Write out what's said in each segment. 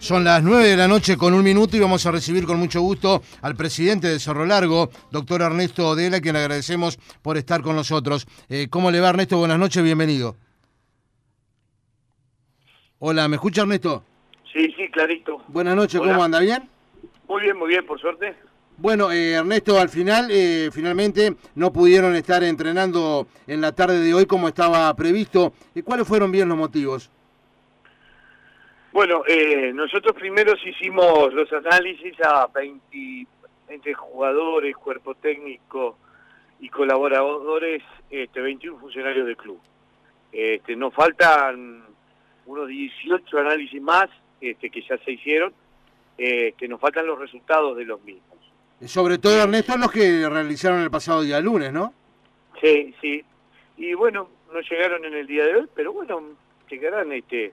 Son las 9 de la noche con un minuto y vamos a recibir con mucho gusto al presidente de Cerro Largo, doctor Ernesto Odela, quien le agradecemos por estar con nosotros. Eh, ¿Cómo le va Ernesto? Buenas noches, bienvenido. Hola, ¿me escucha Ernesto? Sí, sí, clarito. Buenas noches, ¿cómo anda? ¿Bien? Muy bien, muy bien, por suerte. Bueno, eh, Ernesto, al final, eh, finalmente no pudieron estar entrenando en la tarde de hoy como estaba previsto. ¿Cuáles fueron bien los motivos? Bueno, eh, nosotros primero hicimos los análisis a 20, jugadores, cuerpo técnico y colaboradores, este, 21 funcionarios del club. Este, nos faltan unos 18 análisis más este, que ya se hicieron, que este, nos faltan los resultados de los mismos. Sobre todo, Ernesto, los que realizaron el pasado día lunes, ¿no? Sí, sí. Y bueno, no llegaron en el día de hoy, pero bueno, llegarán este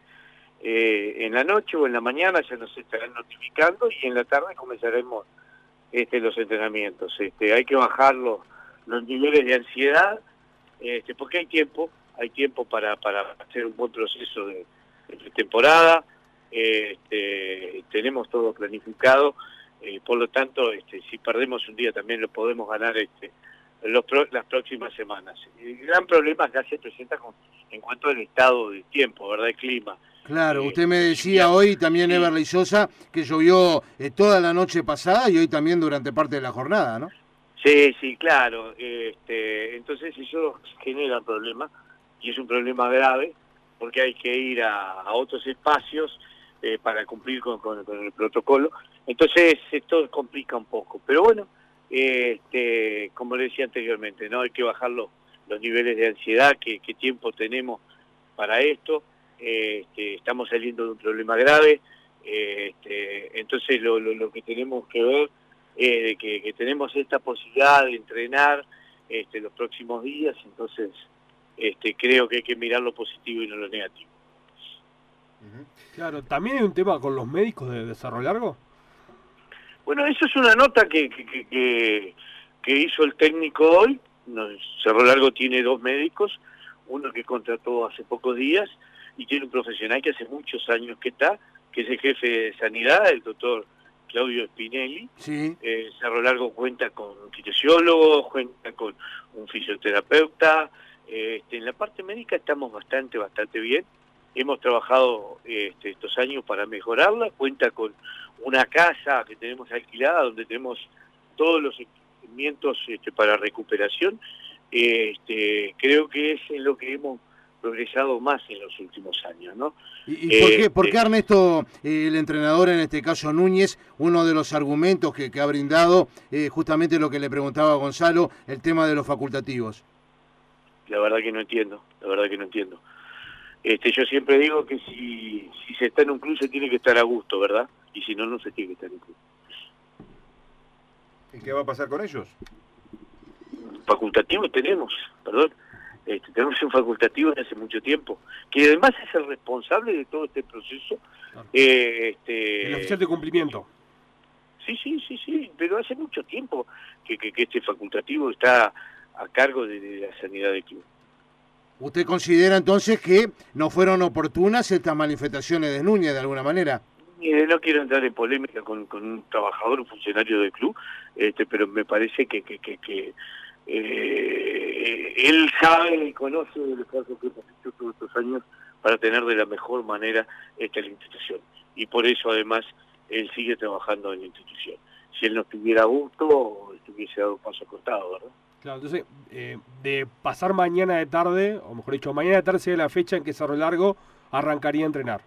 eh, en la noche o en la mañana ya nos estarán notificando y en la tarde comenzaremos este, los entrenamientos. Este, hay que bajar los, niveles de ansiedad, este, porque hay tiempo, hay tiempo para, para hacer un buen proceso de, temporada, este, tenemos todo planificado, eh, por lo tanto, este, si perdemos un día también lo podemos ganar este, los las próximas semanas. El gran problema que se presenta con, en cuanto al estado de tiempo, ¿verdad? El clima. Claro, usted me decía hoy también, Everly Sosa, que llovió eh, toda la noche pasada y hoy también durante parte de la jornada, ¿no? Sí, sí, claro. Este, entonces eso genera un problema y es un problema grave porque hay que ir a, otros espacios eh, para cumplir con, el protocolo. Entonces esto complica un poco. Pero bueno, este, como le decía anteriormente, no hay que bajar los, niveles de ansiedad, que, que tiempo tenemos para esto este, estamos saliendo de un problema grave, este, entonces lo, que tenemos que ver es que, tenemos esta posibilidad de entrenar este, los próximos días, entonces este, creo que hay que mirar lo positivo y no lo negativo. Claro, ¿también hay un tema con los médicos de desarrollo largo? Bueno, eso es una nota que, que, que hizo el técnico hoy. Cerro Largo tiene dos médicos, uno que contrató hace pocos días y tiene un profesional que hace muchos años que está, que es el jefe de sanidad, el doctor Claudio Spinelli. Sí. Eh, Cerro Largo cuenta con un kinesiólogo, cuenta con un fisioterapeuta. Este, en la parte médica estamos bastante, bastante bien. Hemos trabajado este, estos años para mejorarla. Cuenta con una casa que tenemos alquilada donde tenemos todos los equipamientos este, para recuperación. Este, creo que es en lo que hemos progresado más en los últimos años, ¿no? ¿Y, por, qué, eh, por, qué, Ernesto, el entrenador, en este caso Núñez, uno de los argumentos que, ha brindado, eh, justamente lo que le preguntaba a Gonzalo, el tema de los facultativos? La verdad que no entiendo, la verdad que no entiendo. Este, yo siempre digo que si, si se está en un club se tiene que estar a gusto, ¿verdad? Y si no, no se tiene que estar en un club. ¿Y qué va a pasar con ellos? Facultativos tenemos, perdón. Este, tenemos un facultativo desde hace mucho tiempo, que además es el responsable de todo este proceso. Eh, este, el oficial de cumplimiento. Sí, sí, sí, sí, pero hace mucho tiempo que, que, este facultativo está a cargo de, la sanidad del club. ¿Usted considera entonces que no fueron oportunas estas manifestaciones de Núñez de alguna manera? no quiero entrar en polémica con, con un trabajador, un funcionario del club, este, pero me parece que, que, que eh, él sabe y conoce el esfuerzo que hemos hecho todos estos años para tener de la mejor manera esta la institución. Y por eso además él sigue trabajando en la institución. Si él no estuviera a gusto, estuviese dado un paso acostado, ¿verdad? Claro, entonces, eh, de pasar mañana de tarde, o mejor dicho, mañana de tarde sería la fecha en que Cerro Largo arrancaría a entrenar.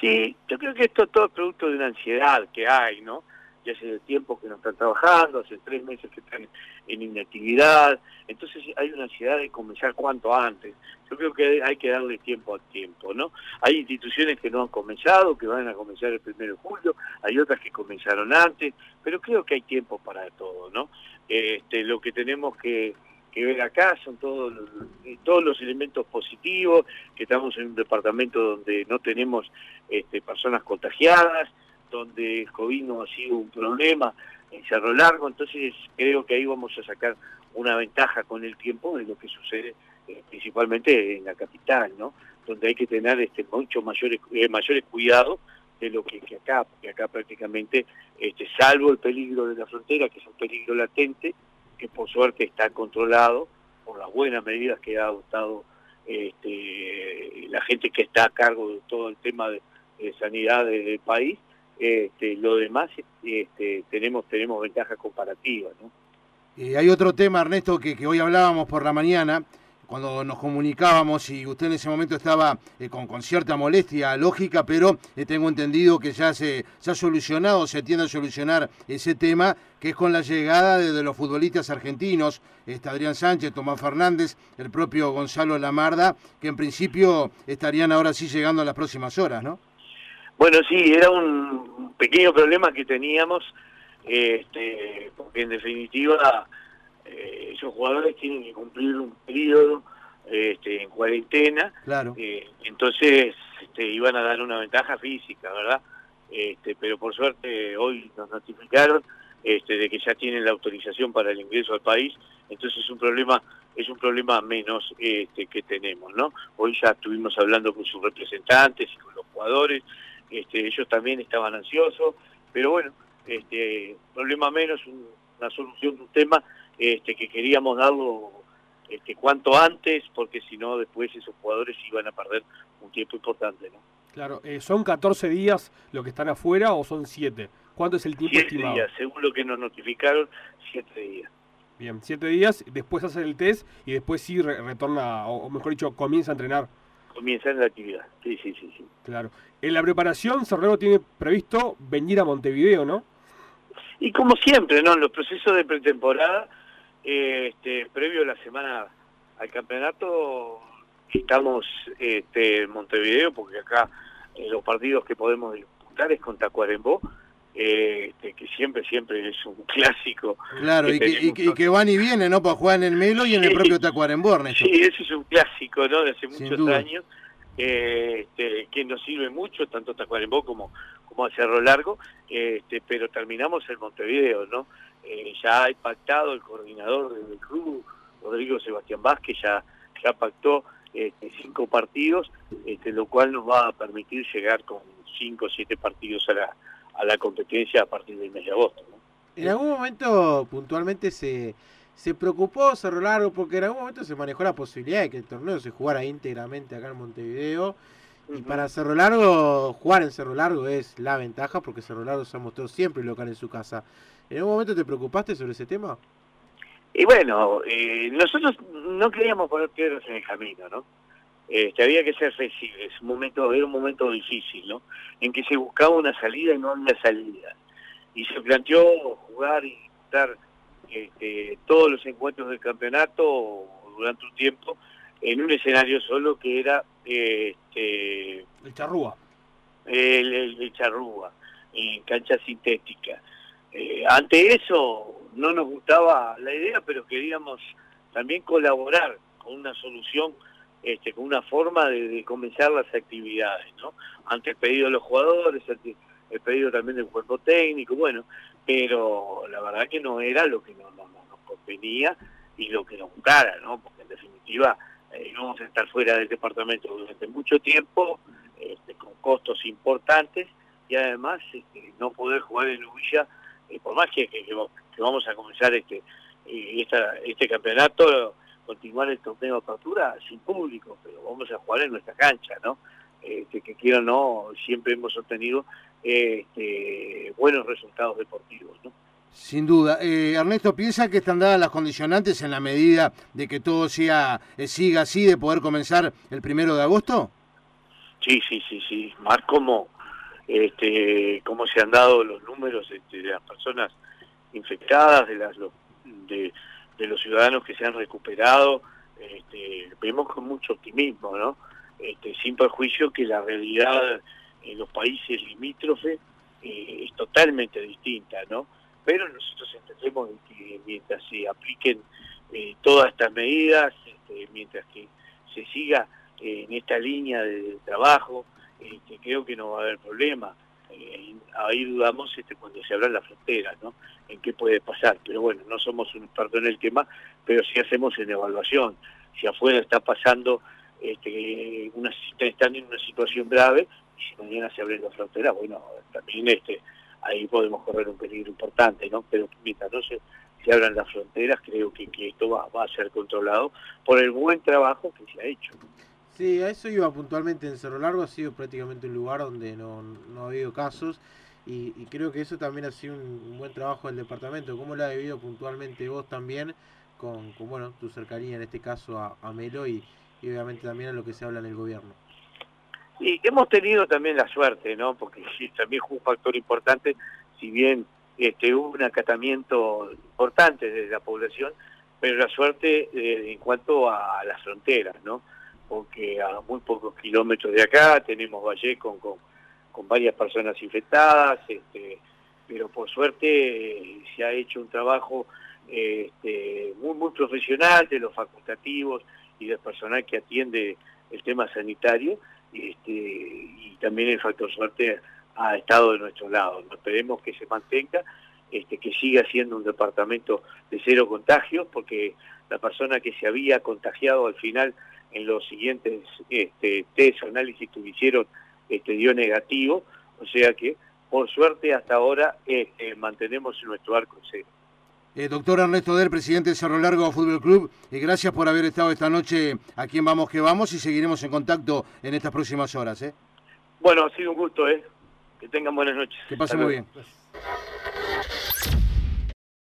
Sí, yo creo que esto es todo producto de una ansiedad que hay, ¿no? Ya hace tiempo que no están trabajando, hace tres meses que están en inactividad, entonces hay una ansiedad de comenzar cuanto antes. Yo creo que hay que darle tiempo al tiempo, ¿no? Hay instituciones que no han comenzado, que van a comenzar el primero de julio, hay otras que comenzaron antes, pero creo que hay tiempo para todo, ¿no? Este, lo que tenemos que, ver acá son todos los, todos los elementos positivos, que estamos en un departamento donde no tenemos este, personas contagiadas, donde el COVID no ha sido un problema en Cerro Largo, entonces creo que ahí vamos a sacar una ventaja con el tiempo de lo que sucede eh, principalmente en la capital, ¿no? Donde hay que tener este mucho mayores eh, mayores cuidados de lo que, acá, porque acá prácticamente, este, salvo el peligro de la frontera, que es un peligro latente, que por suerte está controlado por las buenas medidas que ha adoptado este, la gente que está a cargo de todo el tema de, sanidad del país, este, lo demás este, tenemos tenemos ventajas comparativas. ¿no? Eh, hay otro tema, Ernesto, que, hoy hablábamos por la mañana, cuando nos comunicábamos y usted en ese momento estaba eh, con, con, cierta molestia lógica, pero eh, tengo entendido que ya se, ha solucionado, se tiende a solucionar ese tema, que es con la llegada de, los futbolistas argentinos, este Adrián Sánchez, Tomás Fernández, el propio Gonzalo Lamarda, que en principio estarían ahora sí llegando a las próximas horas, ¿no? Bueno, sí, era un pequeño problema que teníamos, este, porque en definitiva eh, esos jugadores tienen que cumplir un periodo este, en cuarentena, claro. Eh, entonces este, iban a dar una ventaja física, ¿verdad? Este, pero por suerte hoy nos notificaron este, de que ya tienen la autorización para el ingreso al país, entonces es un problema es un problema menos este, que tenemos, ¿no? Hoy ya estuvimos hablando con sus representantes y con los jugadores, este, ellos también estaban ansiosos, pero bueno, este, problema menos, una solución de un tema este, que queríamos darlo este, cuanto antes, porque si no después esos jugadores iban a perder un tiempo importante. ¿no? Claro, eh, ¿son 14 días lo que están afuera o son 7? ¿Cuánto es el tiempo siete días, según lo que nos notificaron, 7 días. Bien, 7 días, después hacen el test y después sí retorna, o mejor dicho, comienza a entrenar. Comienza en la actividad, sí, sí, sí. sí. Claro. En la preparación, Cerrero tiene previsto venir a Montevideo, ¿no? Y como siempre, ¿no? En los procesos de pretemporada este, previo a la semana al campeonato estamos este, en Montevideo porque acá eh, los partidos que podemos disputar es con Tacuarembó este, que siempre siempre es un clásico. Claro, y, que, van y vienen, ¿no? Para jugar en el Melo y en el propio Tacuarembó, Sí, eso es un clásico, ¿no? De hace muchos años, este, que nos sirve mucho, tanto Tacuarembó como, como a Cerro Largo, este, pero terminamos en Montevideo, ¿no? Eh, ya ha pactado el coordinador del club, Rodrigo Sebastián Vázquez, ya, ya pactó este, cinco partidos, este, lo cual nos va a permitir llegar con cinco o siete partidos a la, a la competencia a partir del mes de agosto. En algún momento puntualmente se, se preocupó Cerro Largo porque en algún momento se manejó la posibilidad de que el torneo se jugara íntegramente acá en Montevideo. Y para Cerro Largo, jugar en Cerro Largo es la ventaja porque Cerro Largo se ha mostrado siempre local en su casa. ¿En algún momento te preocupaste sobre ese tema? Y bueno, eh, nosotros no queríamos poner piedras en el camino, ¿no? Este, había que ser flexibles, un momento, era un momento difícil, ¿no? En que se buscaba una salida y no una salida. Y se planteó jugar y disputar este, todos los encuentros del campeonato durante un tiempo en un escenario solo que era este, el Charrúa. El, el Charrúa, en cancha sintética. Eh, ante eso no nos gustaba la idea, pero queríamos también colaborar con una solución, este, con una forma de, comenzar las actividades, ¿no? Ante el pedido de los jugadores, ante el pedido también del cuerpo técnico, bueno, pero la verdad que no era lo que nos, convenía y lo que nos gustara, ¿no? Porque en definitiva eh, vamos a estar fuera del departamento durante mucho tiempo, este, con costos importantes y además este, no poder jugar en Ubilla por más que, vamos a comenzar este eh, este campeonato, continuar el torneo de apertura sin público, pero vamos a jugar en nuestra cancha, ¿no? Este, que quiero o no, siempre hemos obtenido este, buenos resultados deportivos, ¿no? Sin duda. Eh, Ernesto, ¿piensa que están dadas las condicionantes en la medida de que todo sea, eh, siga así, de poder comenzar el primero de agosto? Sí, sí, sí, sí. Más como este, cómo se han dado los números este, de las personas infectadas, de, las, de, los ciudadanos que se han recuperado, este, vemos con mucho optimismo, ¿no? Este, sin perjuicio que la realidad en los países limítrofes eh, es totalmente distinta, ¿no? Pero nosotros entendemos que mientras se apliquen eh, todas estas medidas, este, mientras que se siga eh, en esta línea de trabajo, creo que no va a haber problema. Eh, ahí dudamos este, cuando se habla en la frontera, ¿no? En qué puede pasar. Pero bueno, no somos un experto en el tema, pero sí hacemos en evaluación. Si afuera está pasando, este, una, están en una situación grave, y si mañana se abren las fronteras, bueno, también este ahí podemos correr un peligro importante, ¿no? Pero mientras no se, se abran las fronteras, creo que, esto va a ser controlado por el buen trabajo que se ha hecho. Sí, a eso iba puntualmente en Cerro Largo, ha sido prácticamente un lugar donde no, no ha habido casos y, creo que eso también ha sido un, buen trabajo del departamento. ¿Cómo lo ha vivido puntualmente vos también con, bueno, tu cercanía en este caso a, a Melo y, y, obviamente también a lo que se habla en el gobierno? Y hemos tenido también la suerte, ¿no? Porque también fue un factor importante, si bien este, hubo un acatamiento importante de la población, pero la suerte eh, en cuanto a las fronteras, ¿no? Porque a muy pocos kilómetros de acá tenemos Valle con, con, varias personas infectadas, este, pero por suerte eh, se ha hecho un trabajo este, muy, muy profesional de los facultativos y del personal que atiende el tema sanitario, este, y también el factor suerte ha estado de nuestro lado. Esperemos que se mantenga, que siga siendo un departamento de cero contagios, porque la persona que se había contagiado al final en los siguientes este, test o análisis que hicieron este, dio negativo, o sea que por suerte hasta ahora este, mantenemos nuestro arco en cero. Eh, doctor Ernesto Del, presidente de Cerro Largo Fútbol Club, y gracias por haber estado esta noche aquí en Vamos que Vamos y seguiremos en contacto en estas próximas horas. ¿eh? Bueno, ha sido un gusto, ¿eh? que tengan buenas noches. Que pasen muy bien.